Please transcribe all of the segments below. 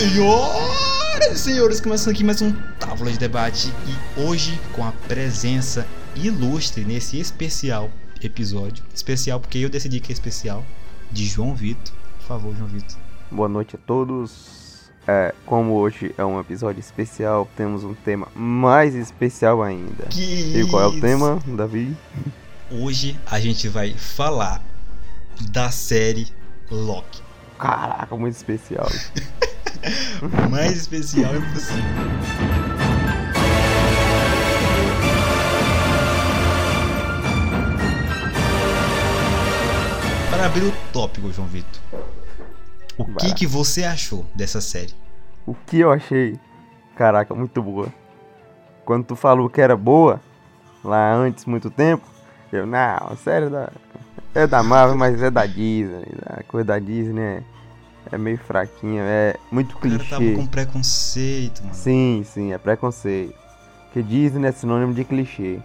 Senhoras e senhores, começando aqui mais um Távola de Debate e hoje com a presença ilustre nesse especial episódio. Especial porque eu decidi que é especial, de João Vitor. Por favor, João Vitor. Boa noite a todos. É, como hoje é um episódio especial, temos um tema mais especial ainda. Que E qual é o tema, Davi? Hoje a gente vai falar da série Loki. Caraca, muito especial. Mais especial impossível. Para abrir o tópico, João Vitor. O que, Vai. que você achou dessa série? o que eu achei, caraca, muito boa. Quando tu falou que era boa, lá antes, muito tempo, eu, não, a série da, é da Marvel, mas é da Disney. A coisa da Disney é, é meio fraquinha, é muito O cara tava clichê. com preconceito, mano. Sim, sim, é preconceito. Porque Disney é sinônimo de clichê.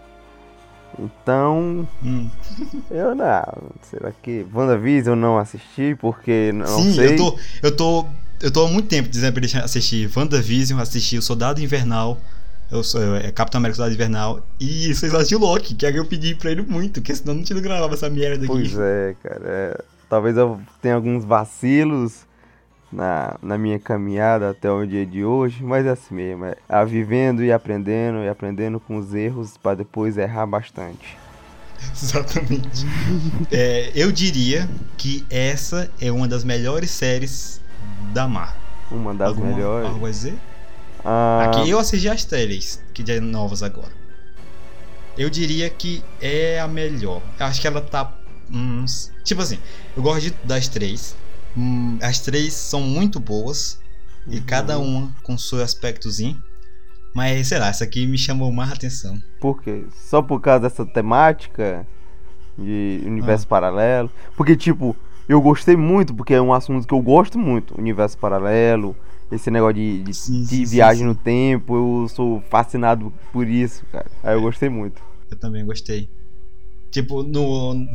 Então, Hum. eu não. Será que WandaVision eu não assisti porque não Sim, sei. eu tô, eu tô. Eu tô há muito tempo dizendo pra ele assistir WandaVision, assistir o Soldado Invernal. Eu sou é, Capitão América Soldado Invernal. E vocês assistiram Loki, que aí eu pedi pra ele muito, porque senão não tinha gravava essa merda aqui. Pois é, cara. é, Talvez eu tenha alguns vacilos na, na minha caminhada até o dia de hoje, mas é assim mesmo. É a vivendo e aprendendo e aprendendo com os erros para depois errar bastante. Exatamente. É, eu diria que essa é uma das melhores séries da Marvel. Uma das Alguma- melhores. Algo a dizer? Ah, Aqui eu assisti as trailers, que já é novas agora. Eu diria que é a melhor. Eu acho que ela tá. hum, tipo assim, eu gosto de- das três. Hum, as três são muito boas. E Uhum. cada uma com seu aspectozinho. Mas sei lá, essa aqui me chamou mais atenção. Por quê? Só por causa dessa temática de universo Ah. paralelo? Porque, tipo, eu gostei muito, porque é um assunto que eu gosto muito. Universo paralelo, esse negócio de, de, Sim, de sim, viagem sim. no tempo, eu sou fascinado por isso, cara. Aí eu gostei muito. Eu também gostei. Tipo, no.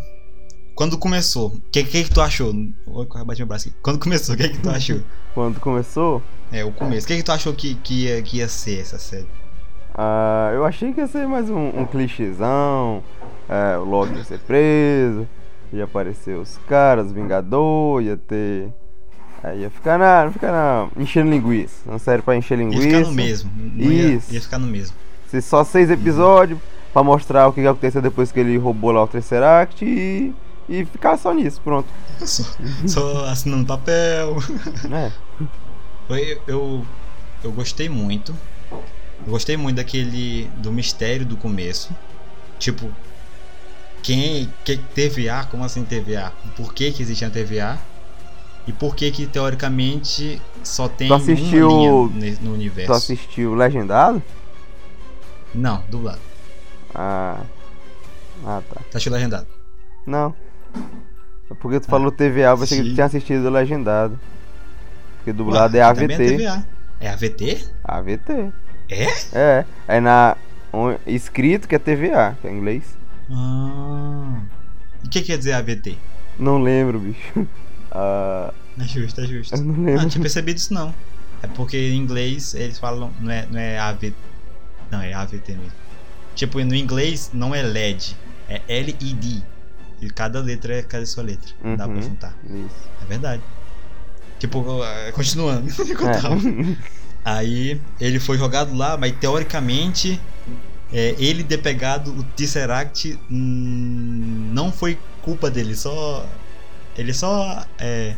Quando começou, o que, que que tu achou? Oi, bati meu braço aqui. Quando começou, o que, que tu achou? Quando começou, É, o começo. O que, que tu achou que, que, ia, que ia ser essa série? ah, eu achei que ia ser mais um, um clichêzão. É, o Loki ia ser preso, ia aparecer os caras, os Vingador, ia ter. Aí ia ficar na. Não ficar na. enchendo linguiça. Uma série pra encher Ia linguiça. ficar no mesmo. Não ia, Isso. ia ficar no mesmo. Ser só seis episódios pra mostrar o que que aconteceu depois que ele roubou lá o Tesseract e, e ficar só nisso, pronto. Só, só assinando papel. É, Eu, eu, eu gostei muito. Eu gostei muito daquele. do mistério do começo. Tipo, quem. Que, TVA? Como assim TVA? Por que, que existia a TVA? E por que que teoricamente só tem Tu assistiu- uma linha no tu universo? assistiu Legendado? Não, dublado. Ah. Ah, tá. Tá achando legendado? Não. É porque tu falou TVA, você que Sim. tinha assistido Legendado. Porque dublado Ué, é também AVT. TVA. É AVT? AVT. É? É. Aí na. on- escrito que é TVA, que é inglês. Ah. O que quer dizer AVT? Não lembro, bicho. Ah, É justo, é justo. eu não Ah, não lembro. tinha percebido isso não. É porque em inglês eles falam. Não é, não é AVT. Não, é AVT mesmo. Tipo, no inglês não é LED, é LED. E cada letra é cada sua letra. Não dá pra Uhum. juntar. Isso. É verdade. Tipo, eh, continuando. É. Aí ele foi jogado lá, mas teoricamente é, ele ter pegado o Tesseract hum, não foi culpa dele, só. Ele só é,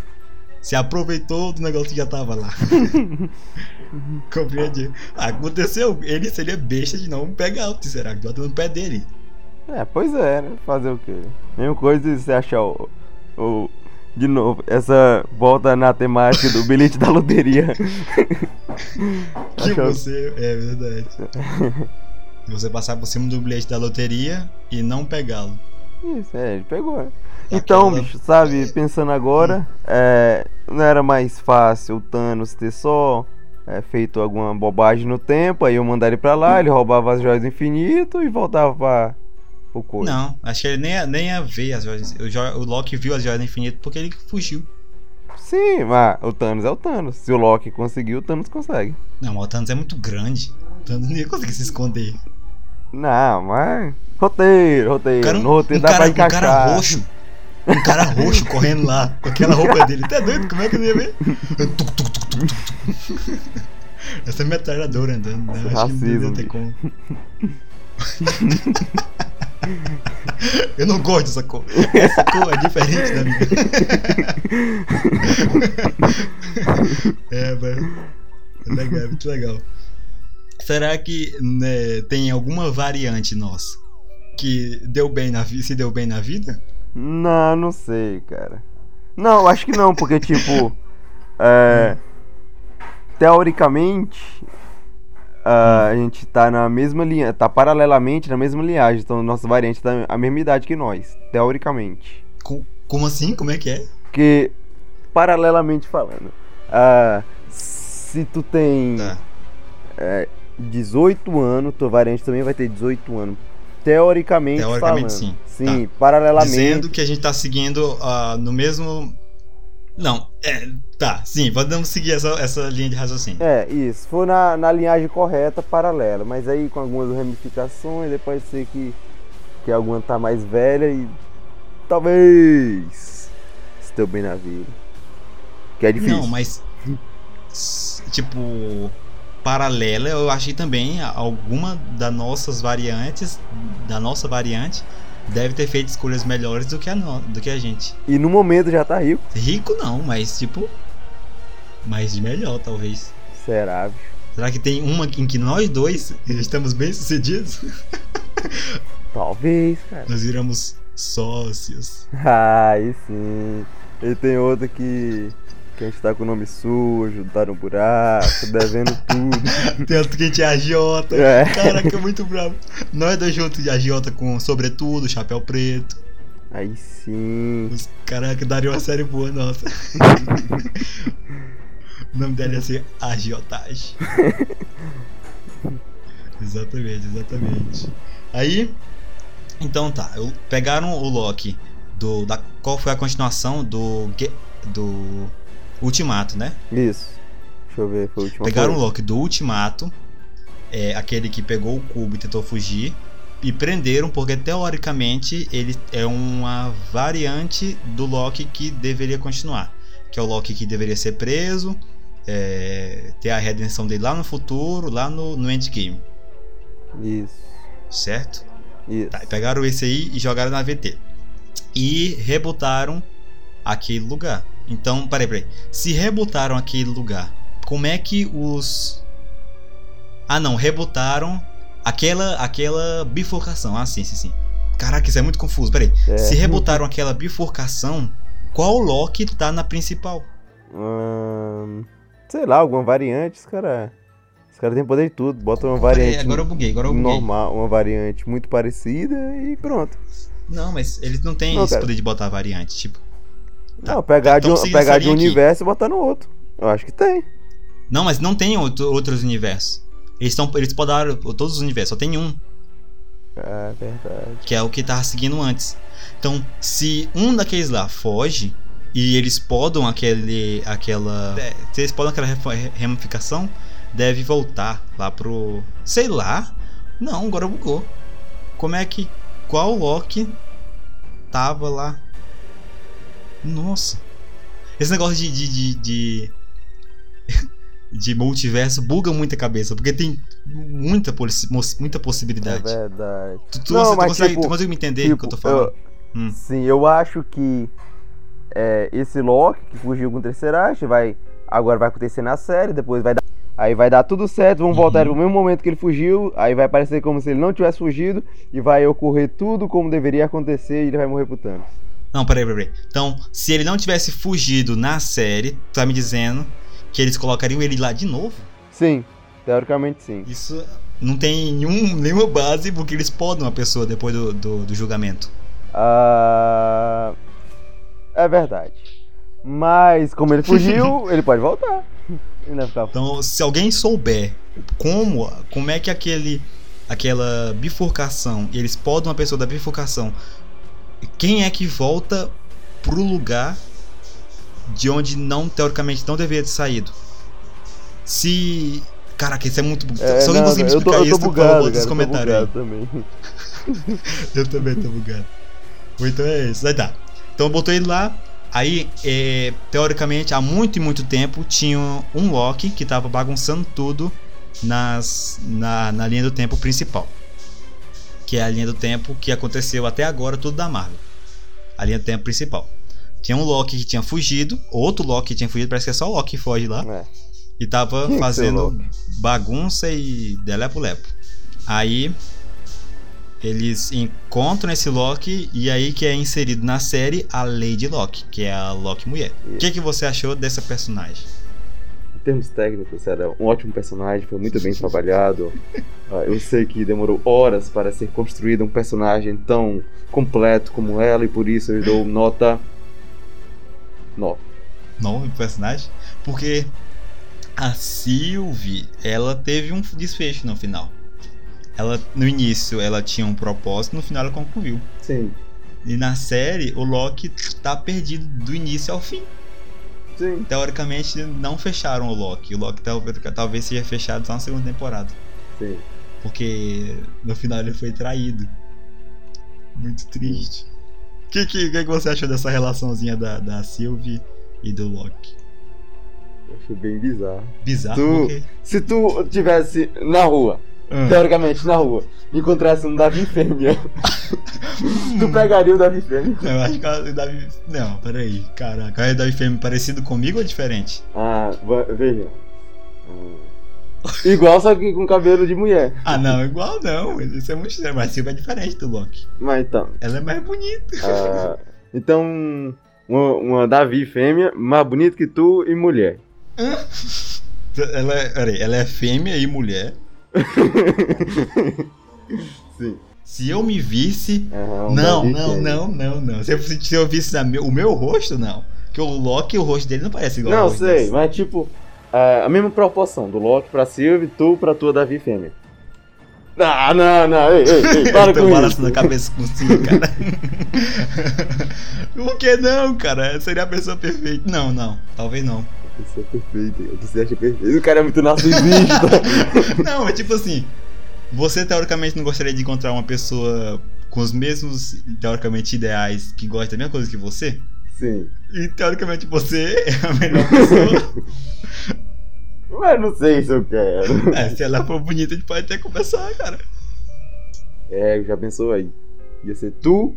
se aproveitou do negócio que já tava lá. Compreende? Aconteceu, ele seria besta de não pegar o Tesseract, bota no pé dele. É, pois é, né? Fazer o quê? Mesma coisa se você achar o, o. De novo, essa volta na temática do bilhete da loteria. Que Achou- você. É verdade. você passar por cima do bilhete da loteria e não pegá-lo. Isso, é, ele pegou. Então, Aquela- bicho, sabe, pensando agora, é, não era mais fácil o Thanos ter só é, feito alguma bobagem no tempo, aí eu mandar ele pra lá, ele roubava as joias do infinito e voltava pra o coisa. Não, acho que ele nem ia, nem ia ver as joias. O, o Loki viu as joias do infinito porque ele fugiu. Sim, mas o Thanos é o Thanos. Se o Loki conseguiu, o Thanos consegue. Não, mas o Thanos é muito grande. O Thanos não ia conseguir se esconder. Não, mas. Roteiro, roteiro. Cara, no roteiro um dá cara, pra um encaixar. cara roxo. Um cara roxo correndo lá, com aquela roupa dele. Tá doido? Como é que eu ia ver? Tuc, tuc, tuc, tuc, tuc. Essa é metralhadora andando, né? Acho que não Racismo, ter como. Eu não gosto dessa cor. Essa cor é diferente da minha. É, velho. É legal, é muito legal. Será que né, tem alguma variante nossa que deu bem na se deu bem na vida? Não, não sei, cara. Não, acho que não, porque, tipo. é, teoricamente. Ah, a gente tá na mesma linha. Tá paralelamente na mesma linhagem. Então, nossa variante tá a mesma idade que nós. Teoricamente. Co- Como assim? Como é que é? Porque, paralelamente falando. ah, se tu tem Tá. 18 anos, tua variante também vai ter 18 anos. Teoricamente, Teoricamente, falando. sim. Sim, paralelamente. Dizendo que a gente tá seguindo ah, no mesmo. Não, é. Tá, sim, podemos seguir essa, essa linha de raciocínio. É, isso. For na, na linhagem correta, paralela. Mas aí com algumas ramificações, aí pode ser que, que alguma tá mais velha e. Talvez. Estou bem na vida. Que é difícil. Não, mas. Tipo. Paralela, eu achei também alguma das nossas variantes, da nossa variante, deve ter feito escolhas melhores do que a, no- do que a gente. E no momento já tá rico. Rico não, mas tipo. Mais melhor, talvez. Será, bicho? Será que tem uma em que nós dois estamos bem sucedidos? Talvez, cara. Nós viramos sócios. Aí sim. E tem outra que. Que a gente tá com o nome sujo, tá no buraco, devendo tudo. Tem outro que a gente é agiota. É. Caraca, muito bravo. Nós dois juntos de agiota com sobretudo, chapéu preto. Aí sim. Os caraca, daria uma série boa, nossa. O nome dela ia ser Agiotagem. exatamente, exatamente. Aí, então tá, eu- pegaram o Loki do da qual foi a continuação do do Ultimato, né? Isso. Deixa eu ver, foi a última Pegaram o coisa. Loki do Ultimato, é, aquele que pegou o cubo e tentou fugir, e prenderam porque teoricamente ele é uma variante do Loki que deveria continuar. Que é o Loki que deveria ser preso, é, ter a redenção dele lá no futuro, lá no, no endgame, Isso. certo? Isso. Tá, pegaram esse aí e jogaram na VT. E rebutaram aquele lugar. Então, peraí, peraí. Se rebutaram aquele lugar, como é que os. Ah, não, rebutaram aquela, aquela bifurcação. Ah, sim, sim, sim. Caraca, isso é muito confuso. Peraí. É. Se rebutaram aquela bifurcação, qual Loki tá na principal? Ahn, sei lá, alguma variante, os caras. Os caras têm poder de tudo. Bota uma variante agora eu buguei, agora eu buguei. normal, uma variante muito parecida e pronto. Não, mas eles não têm Não, esse cara. poder de botar variante. Tipo, Tá. Não, pegar, Então de, um, pegar de um universo e botar no outro. Eu acho que tem. Não, mas não tem outro- outros universos. Eles, tão, eles podaram todos os universos, só tem um, É verdade. que é o que tava seguindo antes. Então, se um daqueles lá foge e eles podam aquele, aquela. é, se eles podam aquela ramificação, deve voltar lá pro. Sei lá. Não, agora bugou. Como é que. Qual Loki tava lá? Nossa. Esse negócio de. de, de, de... de multiverso buga muita cabeça, porque tem muita, possi- muita É possibilidade. verdade. Tu, tu, Não, você, tu mas, consegue, tipo, tu consegue me entender o que eu tô Tipo, falando? Hum. Sim, eu acho que é, esse Loki que fugiu com o Tesseract vai agora vai acontecer na série, depois vai dar aí vai dar tudo certo, voltar Uhum. no mesmo momento que ele fugiu, aí vai parecer como se ele não tivesse fugido e vai ocorrer tudo como deveria acontecer e ele vai morrer pro Thanos. Não, peraí, peraí. Então, se ele não tivesse fugido na série, tu tá me dizendo que eles colocariam ele lá de novo? Sim, teoricamente sim. Isso não tem nenhum, nenhuma base porque eles podem uma pessoa depois do, do, do julgamento. Ah, é verdade. Mas como ele fugiu, ele pode voltar. Ele vai ficar Então, se alguém souber como, como é que aquele, aquela bifurcação, e eles podem uma pessoa da bifurcação, quem é que volta pro lugar de onde não, teoricamente, não deveria ter saído. Se. Caraca, isso é muito. É, Se alguém conseguir me eu tô, explicar eu tô isso, por bugado, favor, eu tô comentários bugado também. Eu também tô bugado. Então é isso. Aí tá. Então botou ele lá. Aí, é, teoricamente, há muito e muito tempo, tinha um Loki que tava bagunçando tudo nas, na, na linha do tempo principal. Que é a linha do tempo que aconteceu até agora, tudo da Marvel. A linha do tempo principal. Tinha um Loki que tinha fugido, outro Loki que tinha fugido, parece que é só o Loki que foge lá. É. E tava que ser fazendo bagunça e delepo-lepo. Aí eles encontram esse Loki e aí que é inserido na série a Lady Loki, que é a Loki mulher. O que, que você achou dessa personagem? Em termos técnicos, era um ótimo personagem, foi muito bem trabalhado. Ah, eu sei que demorou horas para ser construído um personagem tão completo como ela, e por isso eu dou nota 9. Nome do personagem? Porque a Sylvie, ela teve um desfecho no final. Ela, no início, ela tinha um propósito, no final ela concluiu. Sim, E na série, o Loki tá perdido do início ao fim. sim. Teoricamente, não fecharam o Loki. O Loki tal- talvez seja fechado só na segunda temporada. sim. Porque no final ele foi traído. Muito triste. O que, que, que, você achou dessa relaçãozinha da, da Sylvie e do Loki? Eu achei bem bizarro. Bizarro, Tu- porque... Se tu tivesse na rua, Ah. teoricamente na rua, encontrasse um Davi fêmea, tu pegaria o Davi fêmea? Eu acho que o Davi... Não, peraí. Caraca, o Davi Fêmea parecido comigo ou diferente? Ah, veja. Hum. Igual, só que com cabelo de mulher. Ah, não, igual não. Isso é muito estranho. Mas a Sylvie é diferente do Loki. Mas então. Ela é mais bonita. ah, então, uma, uma Davi fêmea, mais bonita que tu e mulher. Ela é, peraí, ela é fêmea e mulher. Sim. Se eu me visse. Aham, um não, não, fêmea. não, não, não. Se eu, se eu visse meu- o meu rosto, não. Porque o Loki, o rosto dele não parece igual Não, sei, desse. mas tipo, ah, a mesma proporção do Loki pra Sylvie, tu pra tua Davi fêmea. Ah, não, não, ei, ei, ei, para com isso. balançando a cabeça com sim, cara. Por que não, cara? Seria a pessoa perfeita. Não, não. Talvez não. Isso é perfeito, você acha perfeito? O cara é muito narcisista. Não, é tipo assim. Você teoricamente não gostaria de encontrar uma pessoa com os mesmos, teoricamente, ideais que gosta da mesma coisa que você? Sim. E teoricamente você é a melhor pessoa. Mas não sei se eu quero. é, se ela for bonita, a gente pode até começar, cara. É, já pensou aí. Ia ser tu.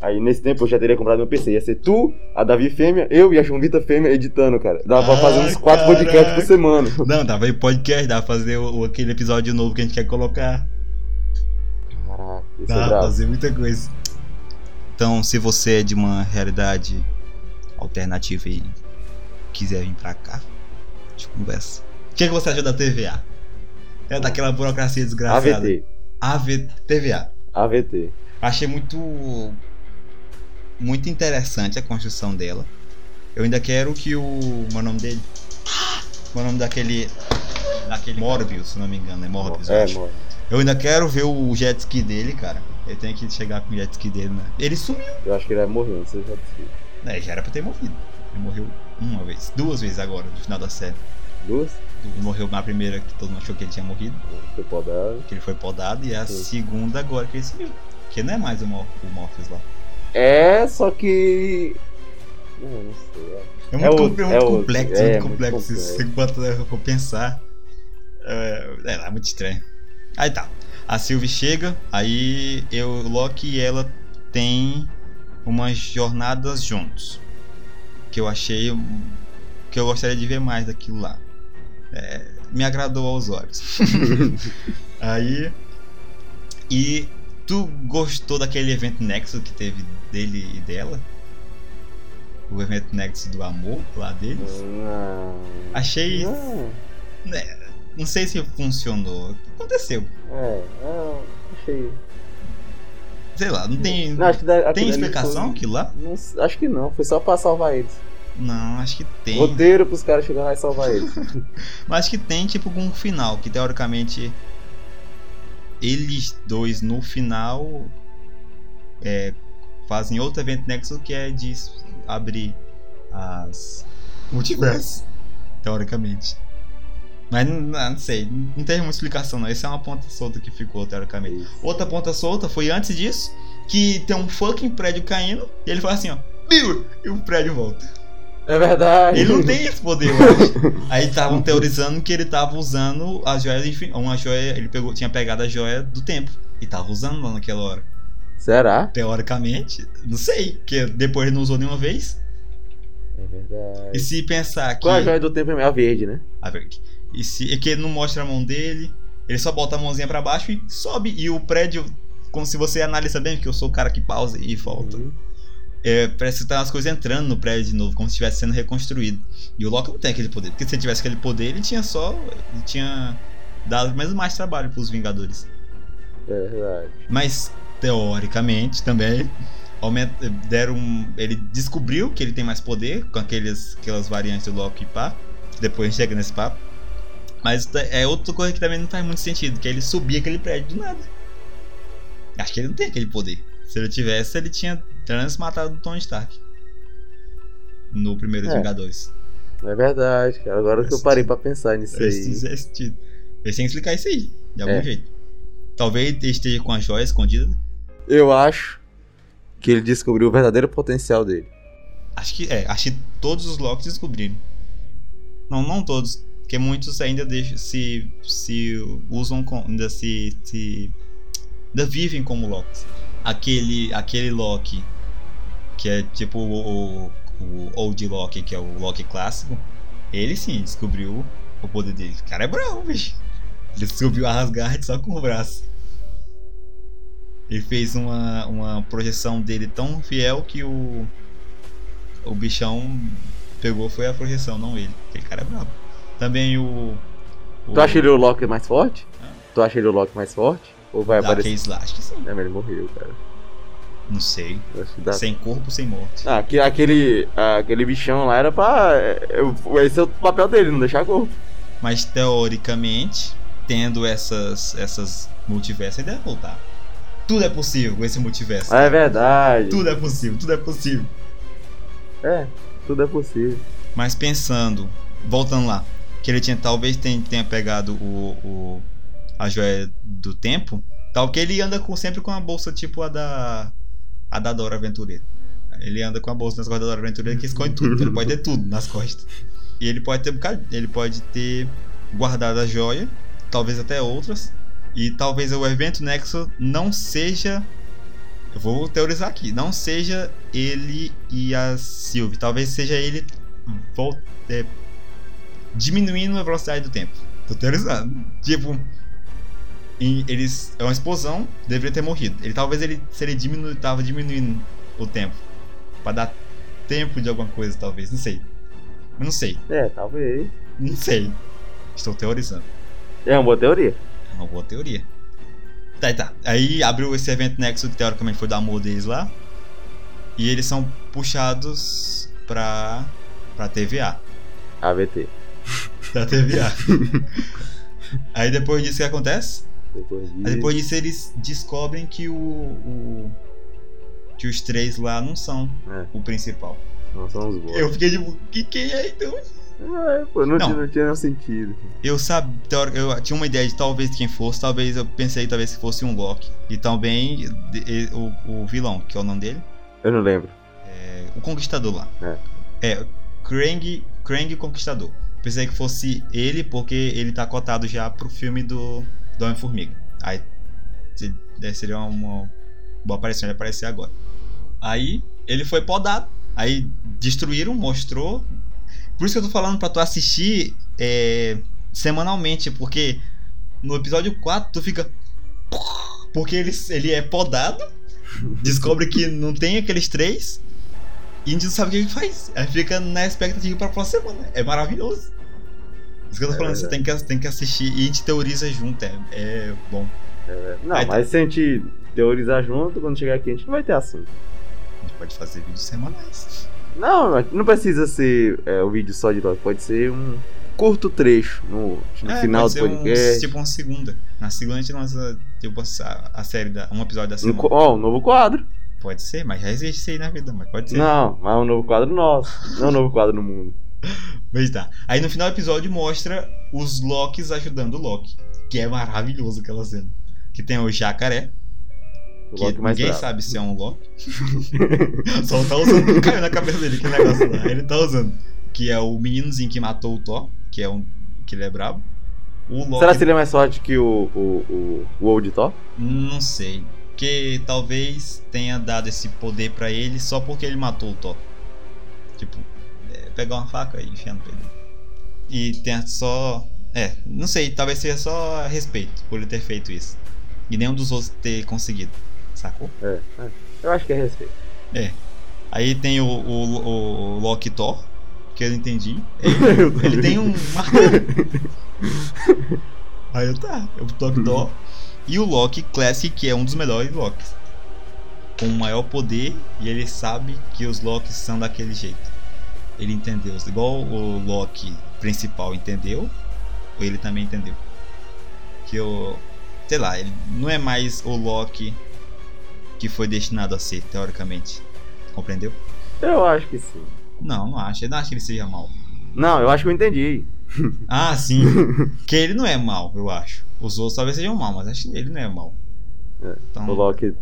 Aí nesse tempo eu já teria comprado meu PC. Ia ser tu, a Davi fêmea, eu e a João fêmea editando, cara. Dava pra Ah, fazer uns quatro caraca. podcasts por semana. Não, pra ir podcast, dá pra fazer o, aquele episódio novo que a gente quer colocar. Caraca, isso Dá é pra fazer muita coisa. Então, se você é de uma realidade alternativa e quiser vir pra cá, a gente conversa. O que, é que você achou da TVA? É daquela burocracia desgraçada. AVT. AV, TVA. AVT. Achei muito. Muito interessante a construção dela. Eu ainda quero que o. Como é o nome dele? Como é o nome daquele. Daquele Morbius, se não me engano, é Morbius. eu É, mano. Eu ainda quero ver o jet ski dele, cara. Ele tem que chegar com o jet ski dele, né? Ele sumiu. Eu acho que ele vai morrer, você já disse. É, já era pra ter morrido. Ele morreu uma vez. Duas vezes agora, no final da série. Duas? Ele morreu na primeira, que todo mundo achou que ele tinha morrido. Foi podado. Que ele foi podado. E a Sim. segunda agora que ele sumiu. Que não é mais o, Mor o Morpheus lá. É, só que. Não, não sei. é. É muito, É outro, é muito é outro. complexo, É, muito muito complexo. Se complexo. você bota for pensar. É, é lá, muito estranho. Aí tá. A Sylvie chega, aí eu, o Loki e ela tem umas jornadas juntos. Que eu achei. Que eu gostaria de ver mais daquilo lá. É, me agradou aos olhos. aí. E tu gostou daquele evento Nexo que teve dele e dela? O evento Nexo do amor lá deles? Não. Achei. Não. né, não sei se funcionou. Aconteceu. É, não, achei. Sei lá, não tem. Não, acho que da- tem explicação foi- aquilo lá? Não acho que não, foi só pra salvar eles. Não, acho que tem. Roteiro pros caras chegarem lá e salvar eles. Mas acho que tem tipo um final, que teoricamente eles dois no final é, fazem outro evento Nexo que é de abrir as multiversos, teoricamente. Mas não, não sei, não tem muita explicação não. Essa é uma ponta solta que ficou, teoricamente. Outra ponta solta foi antes disso, que tem um fucking prédio caindo, e ele fala assim, ó, Bill! E o prédio volta. É verdade. Ele não tem esse poder, mano. Aí estavam teorizando que ele tava usando a joia Uma joia. Ele pegou, tinha pegado a joia do tempo. E tava usando lá naquela hora. Será? Teoricamente, não sei. Porque depois ele não usou nenhuma vez. É verdade. E se pensar que. Qual a joia do tempo é a verde, né? Ah, velho, E se é que ele não mostra a mão dele, ele só bota a mãozinha pra baixo e sobe. E o prédio, como se você analisa bem, porque eu sou o cara que pausa e volta. Uhum. É, parece que tá umas coisas entrando no prédio de novo, como se estivesse sendo reconstruído. E o Loki não tem aquele poder, porque se ele tivesse aquele poder, ele tinha só. Ele tinha dado mesmo mais trabalho pros Vingadores. É verdade. Mas, teoricamente, também. aumenta- Deram. um- Ele descobriu que ele tem mais poder com aqueles, aquelas variantes do Loki e pá. Depois a gente chega nesse papo. Mas é outra coisa que também não faz muito sentido, que é ele subir aquele prédio do nada. Acho que ele não tem aquele poder. Se ele tivesse, ele tinha transmatado o Tony Stark. No primeiro É. Vingadores. É verdade, cara. Agora que eu parei pra pensar nisso aí. sentido. Eles têm que explicar isso aí, de algum É. jeito. Talvez ele esteja com a joia escondida. Eu acho que ele descobriu o verdadeiro potencial dele. Acho que é, acho que todos os Locks descobriram. Não, não todos, porque muitos ainda deixam, se se usam com, ainda se, se ainda vivem como Locks. Aquele aquele Loki que é tipo o, o, Old Loki, que é o Loki clássico, ele sim descobriu o poder dele. O cara é bravo, bicho. Ele descobriu a Asgard só com o braço. Ele fez uma, uma projeção dele tão fiel que o o bichão pegou foi a projeção, não ele. Aquele cara é brabo. Também o. o Tu acha ele o Loki mais forte? Ah. Tu acha ele o Loki mais forte? Ou vai da aparecer? Case lá? Acho que sim. É, mas ele morreu, cara. Não sei. Sem corpo, sem morte. Ah, que- aquele, aquele bichão lá era pra. Esse é o papel dele, não deixar corpo. Mas teoricamente, tendo essas, essas multiversos, ele deve voltar. Tudo é possível com esse multiverso. Ah, é verdade. Tudo é possível, tudo é possível. É, tudo é possível. Mas pensando, voltando lá, que ele tinha talvez tenha, tenha pegado o, o- a joia do tempo, tal que ele anda com, sempre com a bolsa tipo a da a da Dora Aventureira. Ele anda com a bolsa nas costas da Dora Aventureira que esconde tudo, ele pode ter tudo nas costas. E ele pode ter ele pode ter guardado a joia, talvez até outras, e talvez o evento Nexo não seja eu vou teorizar aqui. Não seja ele e a Sylvie. Talvez seja ele vol- é, diminuindo a velocidade do tempo. Tô teorizando. Tipo, em- eles é uma explosão, deveria ter morrido. Ele talvez ele se ele diminu, tava diminuindo o tempo Pra dar tempo de alguma coisa, talvez. Não sei. Eu não sei. É, talvez. Não sei. Estou teorizando. É uma boa teoria. É uma boa teoria. Tá, tá. Aí abriu esse evento Nexo que teoricamente foi do amor deles lá. E eles são puxados pra. pra TVA. AVT. Pra TVA. Aí depois disso o que acontece? Depois disso. Aí depois disso eles descobrem que o. o- que os três lá não são É. o principal. Nós somos bons. Eu fiquei tipo, que quem é então? É, pô, não, Não. Tinha, não tinha sentido. Eu sabia, eu tinha uma ideia de talvez quem fosse, talvez eu pensei talvez que fosse um Loki. E também o, o vilão, que é o nome dele, Eu não lembro. é, o Conquistador lá. É. É, Krang, Krang Conquistador. Pensei que fosse ele, porque ele tá cotado já pro filme do, do Homem-Formiga. Aí se- é, seria uma boa aparição ele aparecer agora. Aí ele foi podado. Aí destruíram, mostrou. Por isso que eu tô falando pra tu assistir é, semanalmente, porque no episódio 4 tu fica. Porque ele, ele é podado, descobre que não tem aqueles três, e a gente não sabe o que ele faz. Aí fica na expectativa pra próxima semana. É maravilhoso. Isso que eu tô É falando, você tem que, tem que assistir e a gente teoriza junto, é, é bom. Não, Aí tá. mas se a gente teorizar junto, quando chegar aqui, a gente não vai ter assunto. A gente pode fazer vídeos semanais. Não, não precisa ser é, o vídeo só de Loki. Pode ser um curto trecho no, no É, final do ser um- podcast. tipo uma segunda. Na segunda a gente lança tipo, a, a série, da, um episódio da Um, semana. co- ó, um novo quadro. Pode ser, mas já existe isso aí na vida, mas pode ser. Não, mas é um novo quadro nosso. Não é um novo quadro no mundo. Mas tá. Aí no final do episódio mostra os Locks ajudando o Loki. Que é maravilhoso aquela cena. Que tem o jacaré. O Que Loki ninguém sabe se é um Loki. Só tá usando. Caiu na cabeça dele aquele negócio lá. Ele tá usando. Que é o meninozinho que matou o Thor. Que é um. Que ele é brabo. Loki. Será que ele é mais forte que o, o, o, o Old Thor? Não sei. Que talvez tenha dado esse poder pra ele só porque ele matou o Thor. É, pegar uma faca e enfiar no peito. E tem só. É, não sei, talvez seja só respeito por ele ter feito isso. E nenhum dos outros ter conseguido. Sacou? É, é. Eu acho que é respeito. Aí tem o, o, o Loki Thor, que eu não entendi. Ele, ele tem um martelo. Aí eu tá, eu Loki Thor. E o Loki Classic, que é um dos melhores Locks. Com o maior poder e ele sabe que os Locks são daquele jeito. Ele entendeu. Igual o Loki principal entendeu, ele também entendeu. Que o. Sei lá, ele não é mais o Loki que foi destinado a ser, teoricamente. Compreendeu? Eu acho que sim. Não, não acho. Eu não acho que ele seja mal. Não, eu acho que eu entendi. Ah, sim. que ele não é mal, eu acho. Os outros talvez sejam mal, mas acho que ele não é mal. É, Então, O Loki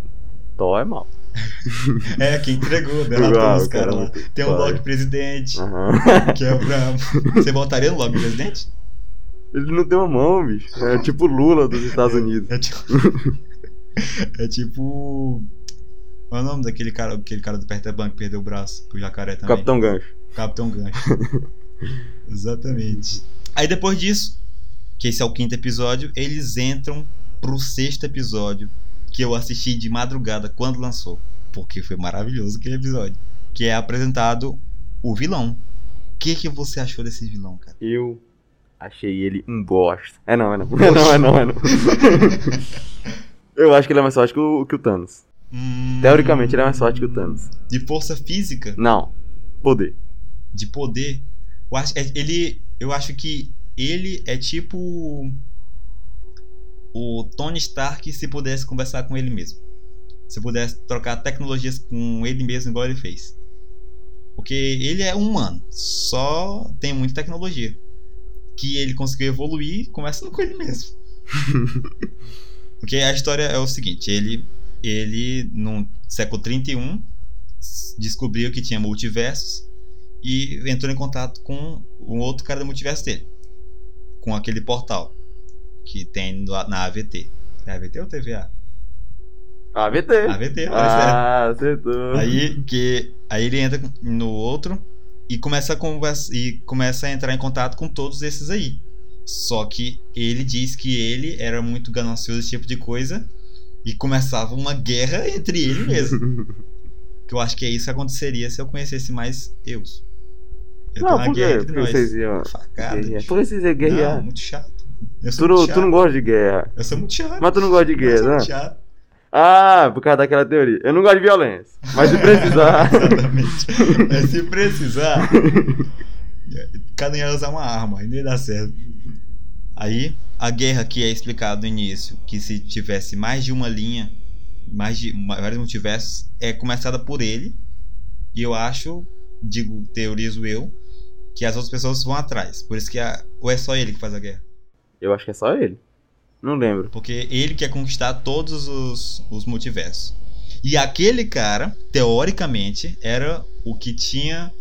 Thor é mal. é, que entregou, delatou Ah, os o caras cara lá. muito Tem o pai. Loki presidente, Aham. que é o brabo. Você votaria no Loki presidente? Ele não tem uma mão, bicho. É tipo Lula dos Estados Unidos. É tipo. é tipo. Qual é o nome daquele cara, aquele cara do Perteban que perdeu o braço? O jacaré também. Capitão Gancho. Capitão Gancho. Exatamente. Aí depois disso, que esse é o quinto episódio, eles entram pro sexto episódio, que eu assisti de madrugada quando lançou. Porque foi maravilhoso aquele episódio. Que é apresentado o vilão. O que, que você achou desse vilão, cara? Eu achei ele um bosta. É não, é não. É não, é não, é não. Eu acho que ele é mais forte que o, que o Thanos. Hum, Teoricamente ele é mais forte que o Thanos. De força física, Não. Poder. de poder. Eu acho, é- ele, eu acho que ele é tipo o Tony Stark se pudesse conversar com ele mesmo. Se pudesse trocar tecnologias com ele mesmo igual ele fez. Porque ele é humano, só tem muita tecnologia. Que ele conseguiu evoluir conversando com ele mesmo. Porque a história é o seguinte, ele ele no século 31 descobriu que tinha multiversos e entrou em contato com um outro cara do multiverso dele. Com aquele portal que tem na AVT. É AVT ou TVA? AVT. AVT, olha Ah, acertou. Aí, que, aí ele entra no outro e começa, a conversa, e começa a entrar em contato com todos esses aí. Só que ele diz que ele era muito ganancioso, esse tipo de coisa, e começava uma guerra entre ele mesmo. que eu acho que é isso que aconteceria se eu conhecesse mais Eus. Eu Não, por que vocês iam Facada. Por que vocês iam Não, guerrear? muito chato. Tu não, tu não gosta de guerra. Eu sou muito chato. Mas tu não gosta de guerra, né? Ah, por causa daquela teoria. Eu não gosto de violência. Mas se precisar. Exatamente. Mas se precisar, cada um ia usar uma arma, aí não ia dar certo. Aí, a guerra que é explicado no início, que se tivesse mais de uma linha, mais de vários multiversos, é começada por ele. E eu acho, digo, teorizo eu, que as outras pessoas vão atrás. Por isso que a, ou é só ele que faz a guerra. Eu acho que é só ele. Não lembro. Porque ele quer conquistar todos os, os multiversos. E aquele cara, teoricamente, era o que tinha.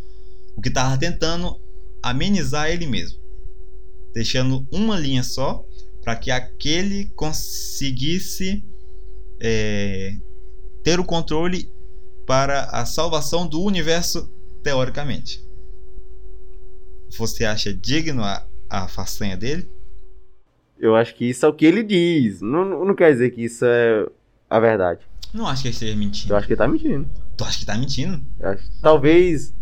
O que tava tentando amenizar ele mesmo. Deixando uma linha só para que aquele conseguisse é, ter o controle para a salvação do universo, teoricamente. Você acha digno a, a façanha dele? Eu acho que isso é o que ele diz. Não, não quer dizer que isso é a verdade. Não acho que ele esteja mentindo. Eu acho que ele tá mentindo. Tu acha que tá mentindo? Eu acho- Talvez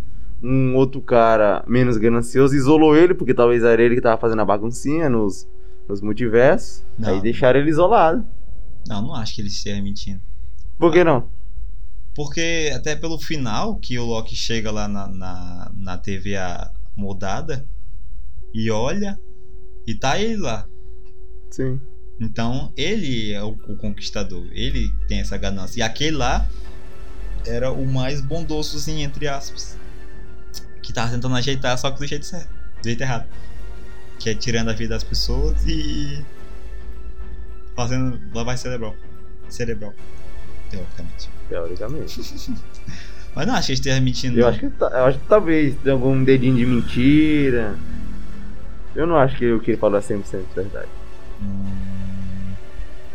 um outro cara menos ganancioso isolou ele, porque talvez era ele que tava fazendo a baguncinha nos, nos multiversos. Não. Aí deixaram ele isolado. Não, não acho que ele esteja mentindo. Por que não? Porque até pelo final que o Loki chega lá na, na, na TVA mudada e olha e tá ele lá. Sim. Então ele é o, o conquistador. Ele tem essa ganância. E aquele lá era o mais bondosozinho, entre aspas. Que tava tentando ajeitar, só que do jeito certo. Do jeito errado. Que é tirando a vida das pessoas e. fazendo lavagem cerebral. Cerebral. Teoricamente. Teoricamente. Mas não acho que ele esteja mentindo. Eu não. acho que, tá- eu acho que talvez tenha algum dedinho de mentira. Eu não acho que o que ele falou é 100% verdade.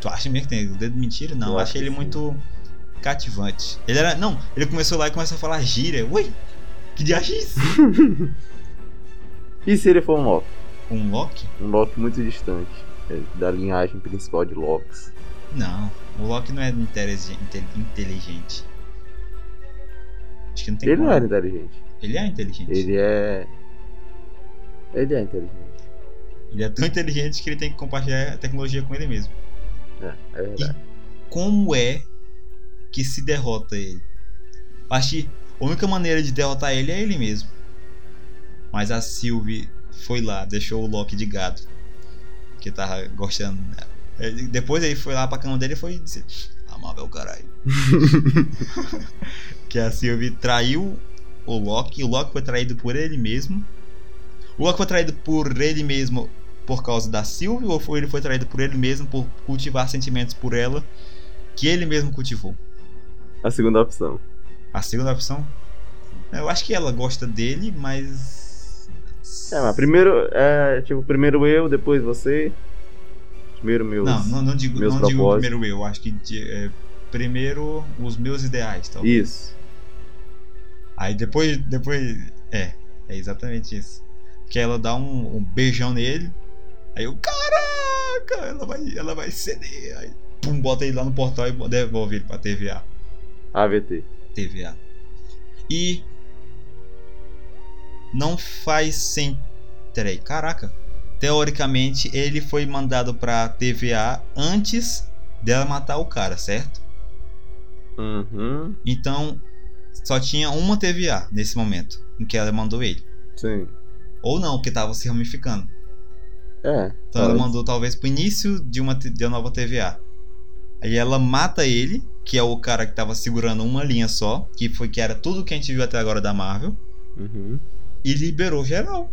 Tu acha mesmo que tem o dedo de mentira? Não, Eu achei ele sim. muito cativante. Ele era. Não, ele começou lá e começou a falar gíria. Ui! Que diacho é isso? E se ele for um Loki? Um Loki? Um Loki muito distante é, da linhagem principal de Locks. Não, o Loki não é inteligente. inteligente. Acho que não tem Ele como. não era inteligente. Ele é inteligente. Ele é. Ele é inteligente. É tão inteligente que ele tem que compartilhar a tecnologia com ele mesmo. É, é verdade. Como é que se derrota ele? Acho que a única maneira de derrotar ele é ele mesmo. Mas a Sylvie foi lá, deixou o Loki de gado. Que tava gostando. Ele- Depois ele foi lá pra cama dele e foi dizer: Amava o caralho. que a Sylvie traiu o Loki. O Loki foi traído por ele mesmo. O Loki foi traído por ele mesmo por causa da Sylvie ou foi, ele foi traído por ele mesmo por cultivar sentimentos por ela que ele mesmo cultivou? A segunda opção. A segunda opção? Eu acho que ela gosta dele, mas. É, mas primeiro. É, tipo, primeiro eu, depois você. Primeiro meus. Não, não, não digo, meus não digo primeiro eu. Acho que é, primeiro os meus ideais, tal. Isso. Aí depois, depois. É, é exatamente isso. Que ela dá um, um beijão nele. Aí eu, caraca, ela vai, ela vai ceder. Aí, pum, bota ele lá no portal e devolve ele pra TVA. AVT. TVA. E não faz sem. Peraí, caraca. Teoricamente, ele foi mandado pra TVA antes dela matar o cara, certo? Uhum. Então, só tinha uma TVA nesse momento em que ela mandou ele. Sim. Ou não, porque tava se ramificando. É. Então ela mandou talvez pro início de uma, de uma nova TVA. Aí ela mata ele, que é o cara que tava segurando uma linha só, que foi que era tudo que a gente viu até agora da Marvel. Uhum. e liberou geral.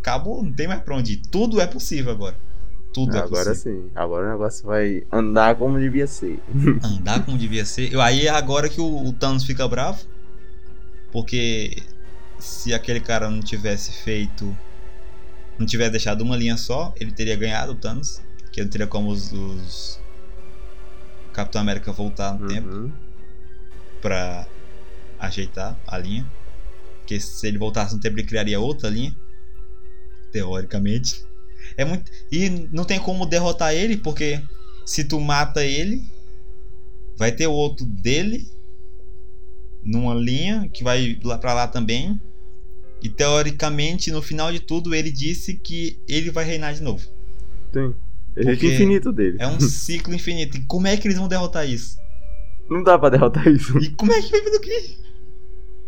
Acabou, não tem mais pra onde ir. Tudo é possível agora. Tudo é Agora possível. sim. Agora o negócio vai andar como devia ser. Andar como devia ser. Aí é agora que o, o Thanos fica bravo. Porque se aquele cara não tivesse feito. Não tivesse deixado uma linha só, ele teria ganhado o Thanos. Que não teria como os. os Capitão América voltar no tempo Uhum. pra ajeitar a linha. Porque se ele voltasse no tempo, ele criaria outra linha. Teoricamente. É muito. E não tem como derrotar ele, porque se tu mata ele, vai ter outro dele numa linha que vai lá pra lá também. E teoricamente, no final de tudo, ele disse que ele vai reinar de novo. Tem. Existe Porque infinito dele. É um ciclo infinito. E como é que eles vão derrotar isso? Não dá pra derrotar isso. E como é que vai fazer o quê?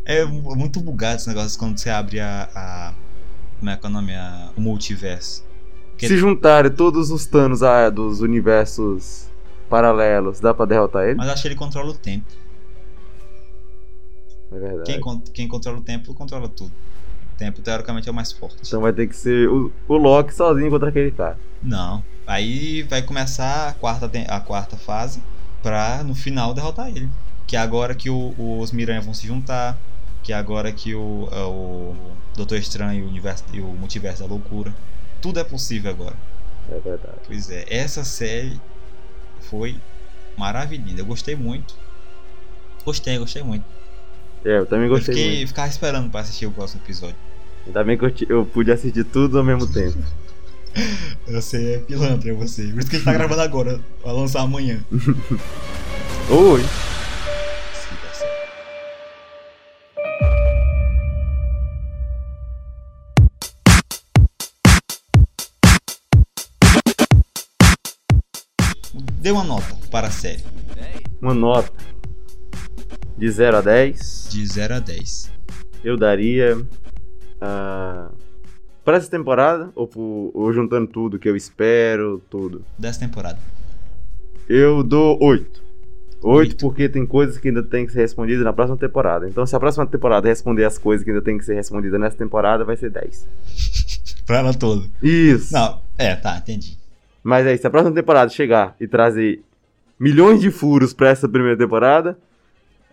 É mu- muito bugado esse negócio quando você abre a. a- como é que é o nome? A- o multiverso. Que- Se juntarem todos os Thanos ah, dos universos paralelos, dá pra derrotar ele? Mas acho que ele controla o tempo. É verdade. Quem, quem controla o tempo, controla tudo. Tempo, teoricamente, é o mais forte. Então vai ter que ser o, o Loki sozinho contra aquele cara. Não. Aí vai começar a quarta, a quarta fase pra no final derrotar ele. Que é agora que o- os Miranha vão se juntar. Que é agora que o, é, o Doutor Estranho e o, universo, e o Multiverso da Loucura. Tudo é possível agora. É verdade. Pois é, essa série foi maravilhosa. Eu gostei muito. Gostei, gostei muito. É, eu também Eu gostei fiquei, muito. ficava esperando pra assistir o próximo episódio. Ainda bem que eu, eu pude assistir tudo ao mesmo tempo. Você é pilantra, você. Por isso que a gente tá gravando agora, vai lançar amanhã. Oi! Certo. Dê uma nota para a série. Uma nota de 0 a 10. De 0 a 10. Eu daria. Ah, pra essa temporada, ou, pro- ou juntando tudo que eu espero, tudo. Dessa temporada. Eu dou 8. Oito porque tem coisas que ainda tem que ser respondidas na próxima temporada. Então, se a próxima temporada responder as coisas que ainda tem que ser respondidas nessa temporada, vai ser 10. Pra ela toda. Isso. Não, é, tá, entendi. Mas aí, se a próxima temporada chegar e trazer milhões de furos pra essa primeira temporada,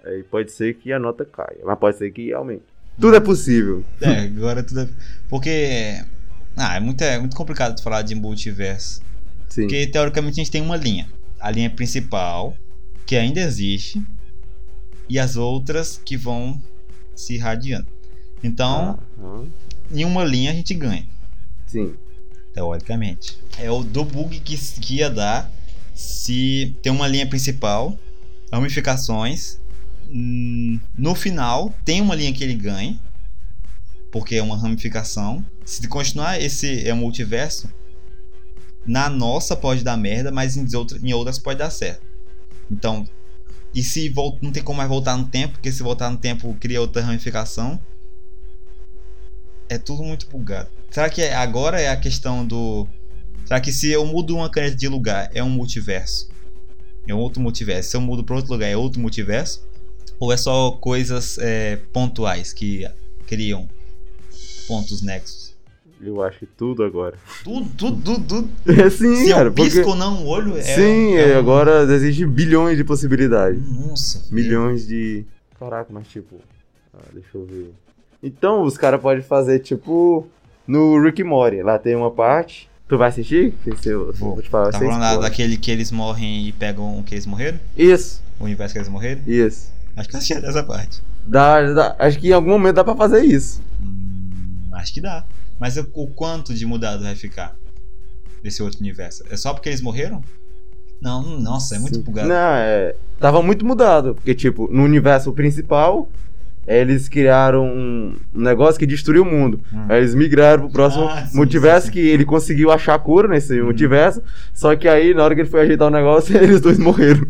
aí pode ser que a nota caia. Mas pode ser que aumente. Tudo é possível. É, agora tudo é... Porque... Ah, é muito, é muito complicado de falar de multiverso. Sim. Porque, teoricamente, a gente tem uma linha. A linha principal, que ainda existe, e as outras que vão se irradiando. Então, Aham. em uma linha a gente ganha, Sim. teoricamente. É o do bug que, que ia dar se tem uma linha principal, ramificações. Hum, No final, tem uma linha que ele ganha, porque é uma ramificação. Se continuar esse é um multiverso, na nossa pode dar merda, mas em, outra- em outras pode dar certo. Então, e se vol- não tem como mais voltar no tempo, porque se voltar no tempo cria outra ramificação. É tudo muito bugado. Será que é- agora é a questão do. Será que se eu mudo uma caneta de lugar é um multiverso? É um outro multiverso. Se eu mudo para outro lugar é outro multiverso? Ou é só coisas é, pontuais que criam pontos nexos? Eu acho que tudo agora. Tudo, tudo, tudo, tudo. É sim, Se cara. eu pisco Porque... não o olho, é. Sim, é é, um- agora existe bilhões de possibilidades. Nossa. Milhões de. Caraca, mas tipo. ah, deixa eu ver. Então, os caras podem fazer tipo. No Rick Morty. Lá tem uma parte. Tu vai assistir? Que se eu, Vou. vou te falar. Tá falando daquele que eles morrem e pegam o que eles morreram? Isso, O universo que eles morreram? isso. Acho que eu assisti dessa parte. Dá, dá- acho que em algum momento dá pra fazer isso. Hum, acho que dá. Mas o, o quanto de mudado vai ficar desse outro universo? É só porque eles morreram? Não, nossa, é muito Sim. bugado. Não, é. Tava muito mudado. Porque, tipo, no universo principal, eles criaram um negócio que destruiu o mundo. Hum. Aí eles migraram pro próximo Ah, sim, multiverso sim, sim. que ele conseguiu achar a cura nesse Hum. multiverso. Só que aí, na hora que ele foi ajeitar o negócio, eles dois morreram.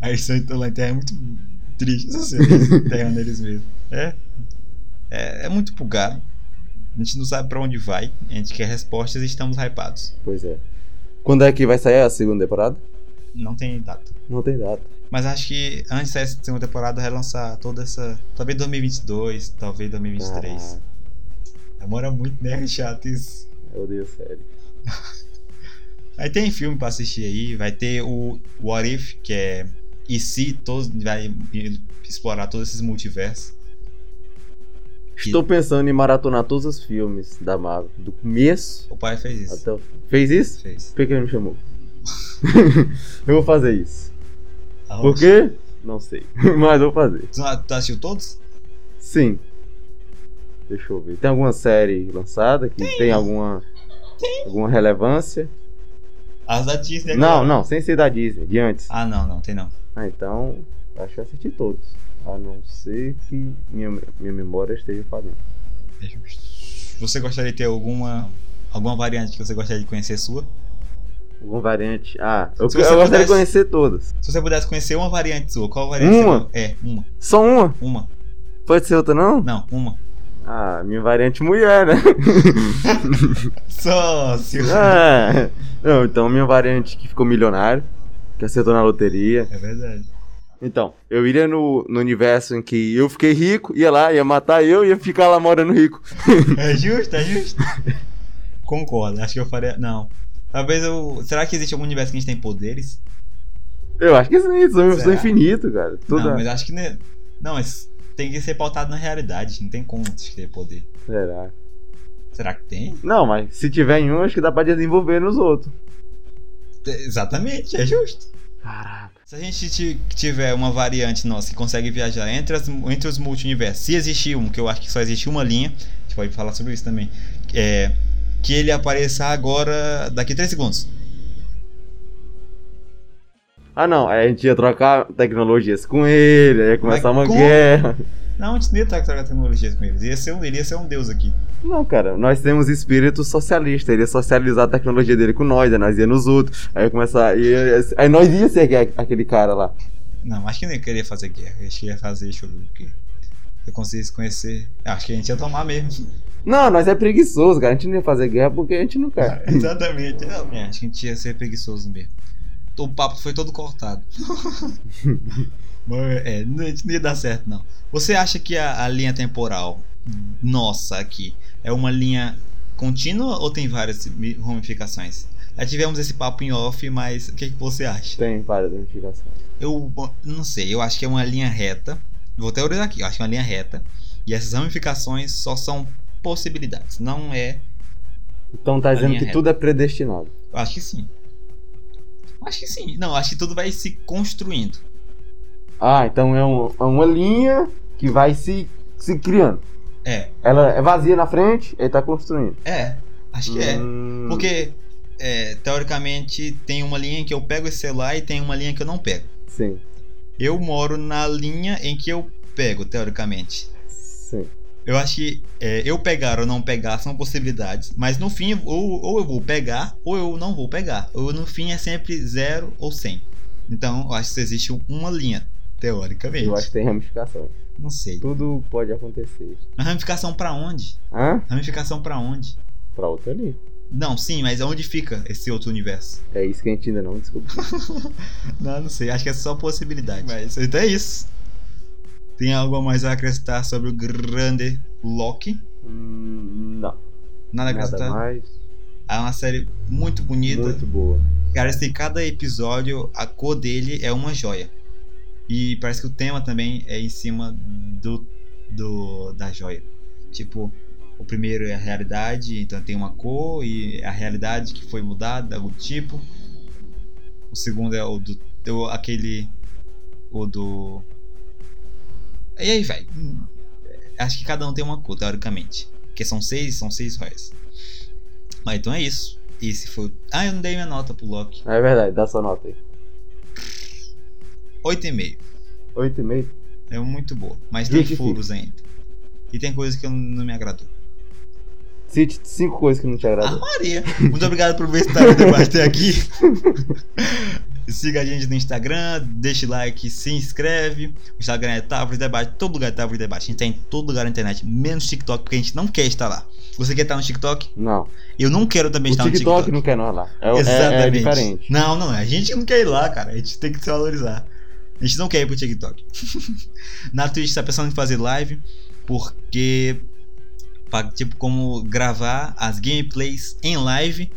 A edição então lá em Terra é muito triste essa cena, eles enterrando eles mesmos. É, é. É muito bugado. A gente não sabe pra onde vai. A gente quer respostas e estamos hypados. Pois é. Quando é que vai sair a segunda temporada? Não tem data. Não tem data. Mas acho que antes dessa segunda temporada relançar toda essa. Talvez 2022, talvez 2023. Demora muito, né? Chato isso. Eu odeio série. Aí tem filme pra assistir aí, vai ter o What If, que é e se todos vai explorar todos esses multiversos. Estou pensando em maratonar todos os filmes da Marvel, do começo O pai fez isso. até o. Fez isso? Fez. Por que ele me chamou? eu vou fazer isso. Ah, Por quê? Não sei. Mas vou fazer. Tu, assistiu todos? Sim. Deixa eu ver. Tem alguma série lançada que tem, alguma alguma relevância? As da Disney Não, agora. não, sem ser da Disney, de antes. Ah, não, não, tem não. Ah, então acho que eu assisti todos. A não ser que minha, minha memória esteja falhando. Você gostaria de ter alguma alguma variante que você gostaria de conhecer sua? Alguma variante? Ah, eu, Se eu você gostaria pudesse- de conhecer todas. Se você pudesse conhecer uma variante sua, qual variante Uma? É, uma. Só uma? Uma. Pode ser outra não? Não, uma. Ah, minha variante mulher, né? Sócio. ah, não, então minha variante que ficou milionário, que acertou na loteria. É verdade. Então, eu iria no, no universo em que eu fiquei rico, ia lá, ia matar eu e ia ficar lá morando rico. É justo, é justo. Concordo, acho que eu faria. Não. Talvez eu. Será que existe algum universo que a gente tem poderes? Eu acho que sim, sou, sou infinito, cara. Tudo Não, mas acho que. Ne... Não, mas tem que ser pautado na realidade. Não tem como ter poder. Será? Será que tem? Não, mas se tiver em um, acho que dá pra desenvolver nos outros. Te- Exatamente, é justo. Caraca. Se a gente ti- tiver uma variante nossa que consegue viajar entre, as, entre os multiversos, se existir um, que eu acho que só existe uma linha, a gente pode falar sobre isso também, é, que ele apareça agora, daqui a 3 segundos. Ah, não, aí a gente ia trocar tecnologias com ele, aí ia começar Mas uma como? guerra. Não, a gente não ia trocar tecnologias com eles. Ia ser um, ele ia ser um deus aqui. Não, cara, nós temos espírito socialista. Ele ia socializar a tecnologia dele com nós, aí nós ia nos outros. Aí ia começar. Ia, aí nós ia ser aque- aquele cara lá. Não, acho que nem queria fazer guerra. Acho que ia fazer, deixa eu ver o quê. Se eu conseguisse conhecer. Acho que a gente ia tomar mesmo. Não, nós é preguiçoso, cara. A gente não ia fazer guerra porque a gente não quer. Exatamente. É, acho que a gente ia ser preguiçoso mesmo. o papo foi todo cortado. Mas, é, não, não ia dar certo, não. Você acha que a, a linha temporal nossa aqui é uma linha contínua ou tem várias mi- ramificações? Já tivemos esse papo em off, mas o que, que você acha? Tem várias ramificações. Eu não sei, eu acho que é uma linha reta. Vou teorizar aqui, eu acho que é uma linha reta. E essas ramificações só são possibilidades, não é. Então tá dizendo que reta. tudo é predestinado. Eu acho que sim. Acho que sim. Não, acho que tudo vai se construindo. Ah, então é, um- é uma linha que vai se, se criando. É, Ela é vazia na frente, ele tá construindo. é. Acho que é. Hum, Porque, é, teoricamente, tem uma linha em que eu pego esse celular e tem uma linha que eu não pego. Sim, Eu moro na linha em que eu pego, teoricamente. sim. Eu acho que é, eu pegar ou não pegar são possibilidades, mas no fim, ou, ou eu vou pegar, ou eu não vou pegar. Ou no fim é sempre zero ou 100. Então, eu acho que existe uma linha, teoricamente. Eu acho que tem ramificações. Não sei. Tudo pode acontecer. Mas ramificação pra onde? Hã? Ramificação pra onde? Pra outra linha. Não, sim, mas onde fica esse outro universo? É isso que a gente ainda não descobriu. Não, não sei. Acho que é só possibilidade. Mas então é isso. Tem algo a mais a acrescentar sobre o grande Loki? Hum, não. Nada a Nada acrescentar? mais. É uma série muito bonita. Muito boa. Cara, assim, cada episódio, a cor dele é uma joia. E parece que o tema também é em cima do, do da joia. Tipo, o primeiro é a realidade, então tem uma cor e a realidade que foi mudada, do tipo. O segundo é o do, do aquele o do E aí, vai. Acho que cada um tem uma cor, teoricamente. Porque são seis, são seis joias. Mas então é isso. Esse foi. o- Ah, eu não dei minha nota pro Loki. É verdade, dá sua nota aí. 8,5. 8,5. É muito boa. Mas tem Justifica. furos ainda. E tem coisas que não me agradou. Cite cinco coisas que não te Ah, agradam. Maria! Muito obrigado por ver esse Debate até aqui. Siga a gente no Instagram, deixe like, se inscreve. O Instagram é Távora Debate, todo lugar é Távora Debate. A gente tá em todo lugar na internet, menos TikTok, porque a gente não quer estar lá. Você quer estar no TikTok? Não. Eu não quero também O estar no TikTok TikTok. não quer nós lá. É, é- Exatamente. é diferente. Não, não, a gente não quer ir lá, cara. A gente tem que se valorizar. A gente não quer ir pro TikTok. Na Twitch tá pensando em fazer live, porque. Tipo, como gravar as gameplays em live.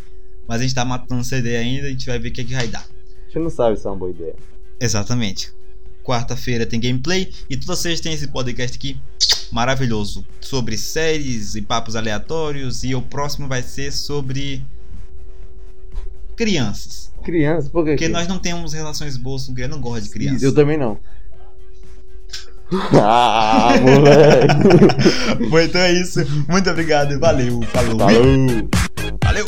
Mas a gente tá matando CD ainda, a gente vai ver o que, que vai dar. A gente não sabe se é uma boa ideia. Exatamente. Quarta-feira tem gameplay e toda sexta tem esse podcast aqui maravilhoso sobre séries e papos aleatórios. E o próximo vai ser sobre crianças. Criança, por que? Porque que- nós não temos relações boas com criança, eu não gosto de criança. Eu também não. ah, moleque. Bom, então é isso. Muito obrigado. Valeu. Falou. Falou. Valeu.